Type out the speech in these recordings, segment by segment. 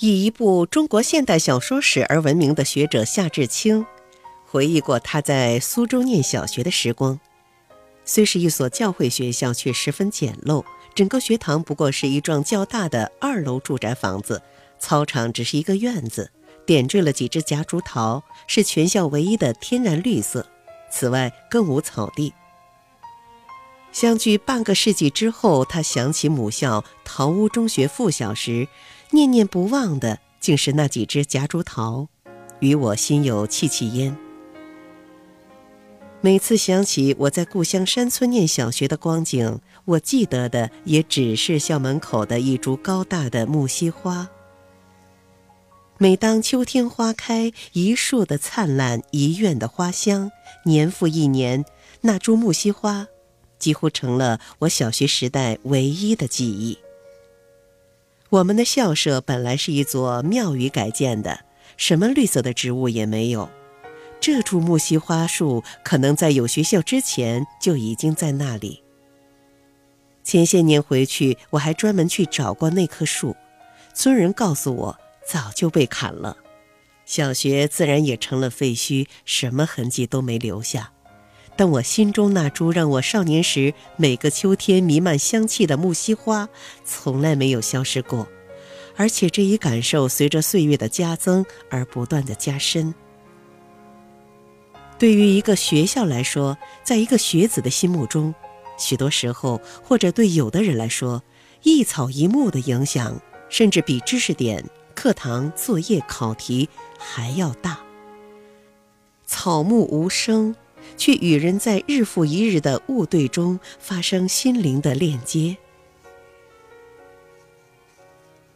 以一部中国现代小说史而闻名的学者夏志清，回忆过他在苏州念小学的时光。虽是一所教会学校，却十分简陋。整个学堂不过是一幢较大的二楼住宅房子，操场只是一个院子，点缀了几只夹竹桃，是全校唯一的天然绿色。此外，更无草地。相距半个世纪之后，他想起母校桃屋中学附小时。念念不忘的，竟是那几只夹竹桃，与我心有戚戚焉。每次想起我在故乡山村念小学的光景，我记得的也只是校门口的一株高大的木樨花。每当秋天花开，一树的灿烂，一院的花香，年复一年，那株木樨花，几乎成了我小学时代唯一的记忆。我们的校舍本来是一座庙宇改建的，什么绿色的植物也没有。这株木樨花树可能在有学校之前就已经在那里。前些年回去，我还专门去找过那棵树，村人告诉我早就被砍了，小学自然也成了废墟，什么痕迹都没留下。但我心中那株让我少年时每个秋天弥漫香气的木樨花，从来没有消失过，而且这一感受随着岁月的加增而不断的加深。对于一个学校来说，在一个学子的心目中，许多时候，或者对有的人来说，一草一木的影响，甚至比知识点、课堂作业、考题还要大。草木无声。却与人在日复一日的物对中发生心灵的链接。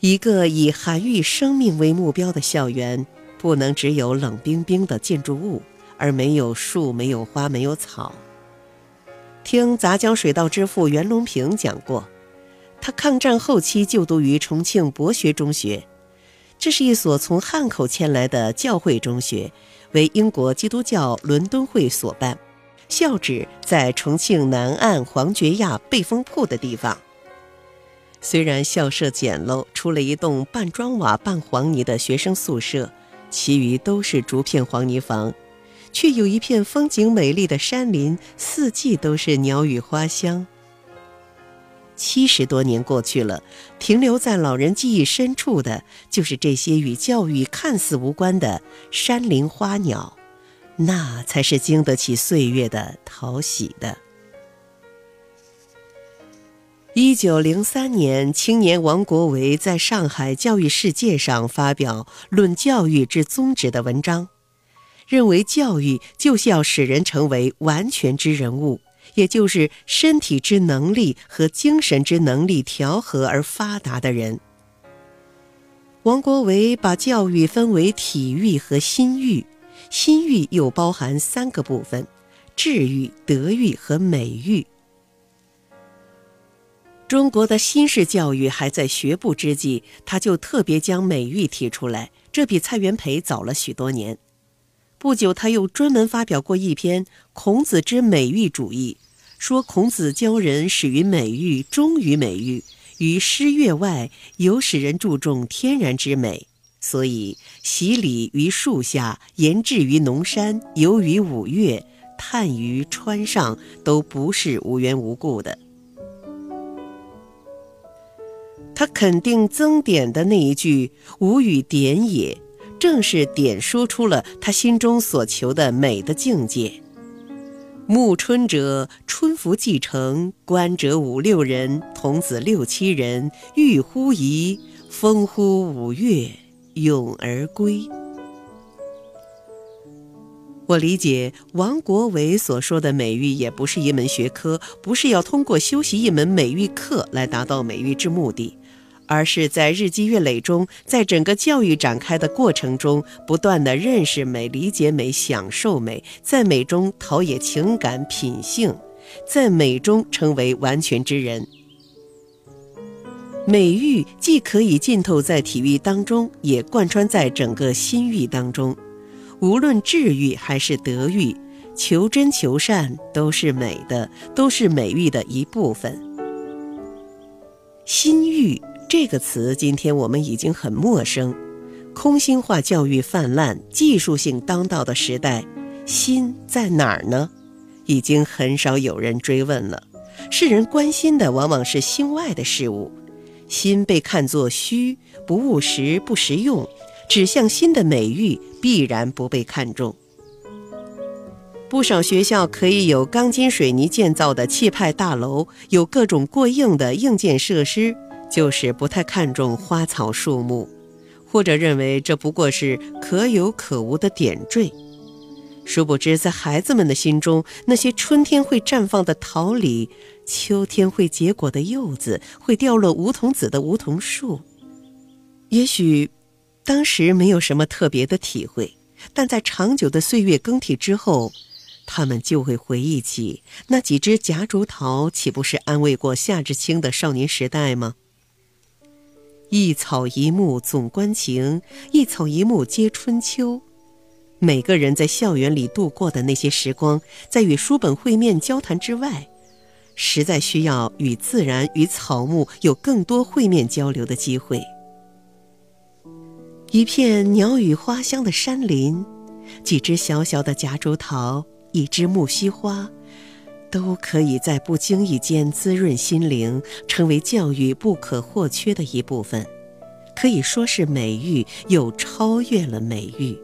一个以涵育生命为目标的校园，不能只有冷冰冰的建筑物，而没有树、没有花、没有草。听杂交水稻之父袁隆平讲过，他抗战后期就读于重庆博学中学，这是一所从汉口迁来的教会中学。为英国基督教伦敦会所办，校址在重庆南岸黄觉亚背风铺的地方。虽然校舍简陋，除了一栋半砖瓦半黄泥的学生宿舍，其余都是竹片黄泥房，却有一片风景美丽的山林，四季都是鸟语花香。七十多年过去了，停留在老人记忆深处的，就是这些与教育看似无关的山林花鸟，那才是经得起岁月的淘洗的。一九零三年，青年王国维在上海《教育世界》上发表《论教育之宗旨》的文章，认为教育就是要使人成为完全之人物。也就是身体之能力和精神之能力调和而发达的人。王国维把教育分为体育和心育，心育又包含三个部分：智育、德育和美育。中国的新式教育还在学步之际，他就特别将美育提出来，这比蔡元培早了许多年。不久，他又专门发表过一篇《孔子之美育主义》。说孔子教人始于美育，忠于美育，于诗乐外尤使人注重天然之美。所以习礼于树下，言志于农山，游于五岳，叹于川上，都不是无缘无故的。他肯定曾点的那一句“吾与点也”，正是点说出了他心中所求的美的境界。暮春者，春服既成，观者五六人，童子六七人，欲乎沂，风乎五岳，咏而归。我理解王国维所说的美育，也不是一门学科，不是要通过修习一门美育课来达到美育之目的。而是在日积月累中，在整个教育展开的过程中，不断的认识美、理解美、享受美，在美中陶冶情感品性，在美中成为完全之人。美育既可以浸透在体育当中，也贯穿在整个心育当中。无论智育还是德育，求真求善都是美的，都是美育的一部分。心育。这个词今天我们已经很陌生。空心化教育泛滥、技术性当道的时代，心在哪儿呢？已经很少有人追问了。世人关心的往往是心外的事物，心被看作虚、不务实、不实用，指向心的美誉必然不被看重。不少学校可以有钢筋水泥建造的气派大楼，有各种过硬的硬件设施。就是不太看重花草树木，或者认为这不过是可有可无的点缀。殊不知，在孩子们的心中，那些春天会绽放的桃李，秋天会结果的柚子，会掉落梧桐籽的梧桐树，也许当时没有什么特别的体会，但在长久的岁月更替之后，他们就会回忆起那几只夹竹桃，岂不是安慰过夏志清的少年时代吗？一草一木总关情，一草一木皆春秋。每个人在校园里度过的那些时光，在与书本会面交谈之外，实在需要与自然与草木有更多会面交流的机会。一片鸟语花香的山林，几只小小的夹竹桃，一枝木樨花。都可以在不经意间滋润心灵，成为教育不可或缺的一部分，可以说是美育，又超越了美育。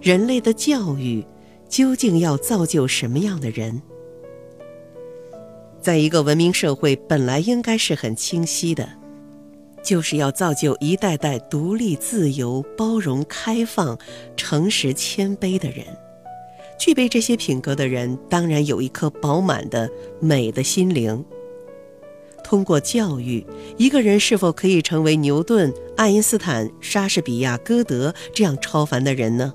人类的教育究竟要造就什么样的人？在一个文明社会，本来应该是很清晰的，就是要造就一代代独立、自由、包容、开放、诚实、谦卑的人。具备这些品格的人，当然有一颗饱满的美的心灵。通过教育，一个人是否可以成为牛顿、爱因斯坦、莎士比亚、歌德这样超凡的人呢？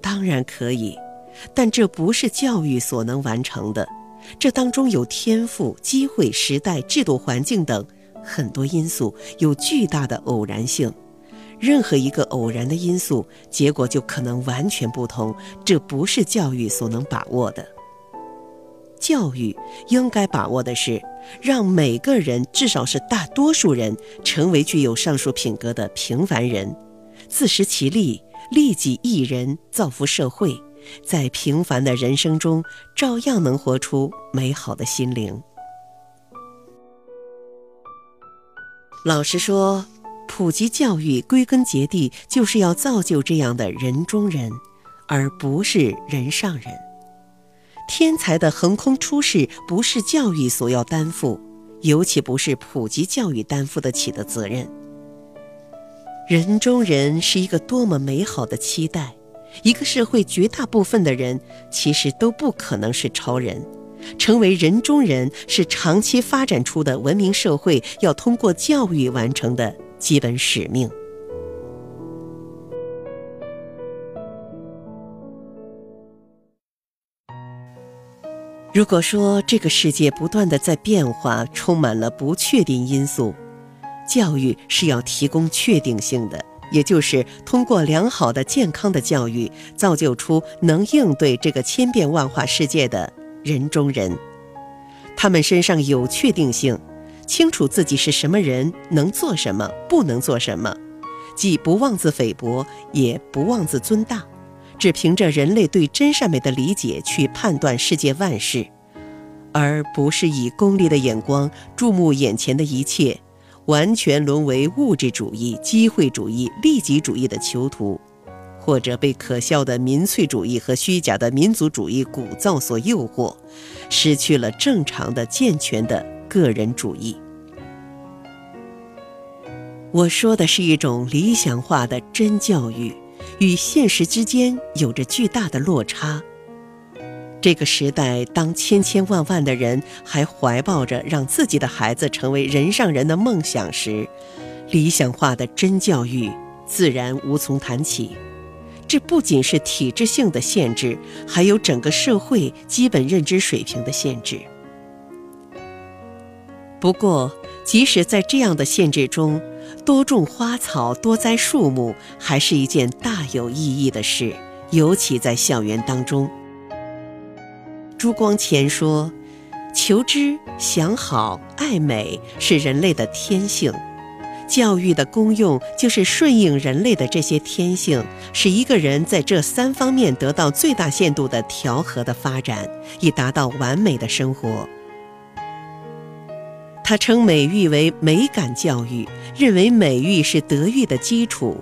当然可以，但这不是教育所能完成的。这当中有天赋、机会、时代、制度、环境等很多因素，有巨大的偶然性。任何一个偶然的因素，结果就可能完全不同。这不是教育所能把握的。教育应该把握的是，让每个人，至少是大多数人，成为具有上述品格的平凡人，自食其力，利己益人，造福社会，在平凡的人生中，照样能活出美好的心灵。老实说。普及教育归根结底就是要造就这样的人中人，而不是人上人。天才的横空出世不是教育所要担负，尤其不是普及教育担负得起的责任。人中人是一个多么美好的期待！一个社会绝大部分的人其实都不可能是超人，成为人中人是长期发展出的文明社会要通过教育完成的。基本使命。如果说这个世界不断的在变化，充满了不确定因素，教育是要提供确定性的，也就是通过良好的、健康的教育，造就出能应对这个千变万化世界的人中人，他们身上有确定性。清楚自己是什么人，能做什么，不能做什么，既不妄自菲薄，也不妄自尊大，只凭着人类对真善美的理解去判断世界万事，而不是以功利的眼光注目眼前的一切，完全沦为物质主义、机会主义、利己主义的囚徒，或者被可笑的民粹主义和虚假的民族主义鼓噪所诱惑，失去了正常的、健全的。个人主义，我说的是一种理想化的真教育，与现实之间有着巨大的落差。这个时代，当千千万万的人还怀抱着让自己的孩子成为人上人的梦想时，理想化的真教育自然无从谈起。这不仅是体制性的限制，还有整个社会基本认知水平的限制。不过，即使在这样的限制中，多种花草、多栽树木，还是一件大有意义的事。尤其在校园当中，朱光潜说：“求知、想好、爱美是人类的天性。教育的功用就是顺应人类的这些天性，使一个人在这三方面得到最大限度的调和的发展，以达到完美的生活。他称美育为美感教育，认为美育是德育的基础。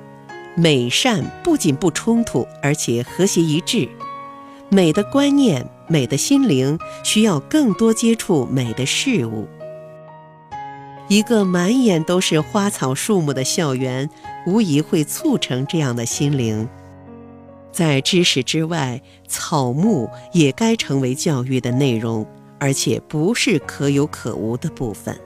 美善不仅不冲突，而且和谐一致。美的观念、美的心灵需要更多接触美的事物。一个满眼都是花草树木的校园，无疑会促成这样的心灵。在知识之外，草木也该成为教育的内容，而且不是可有可无的部分。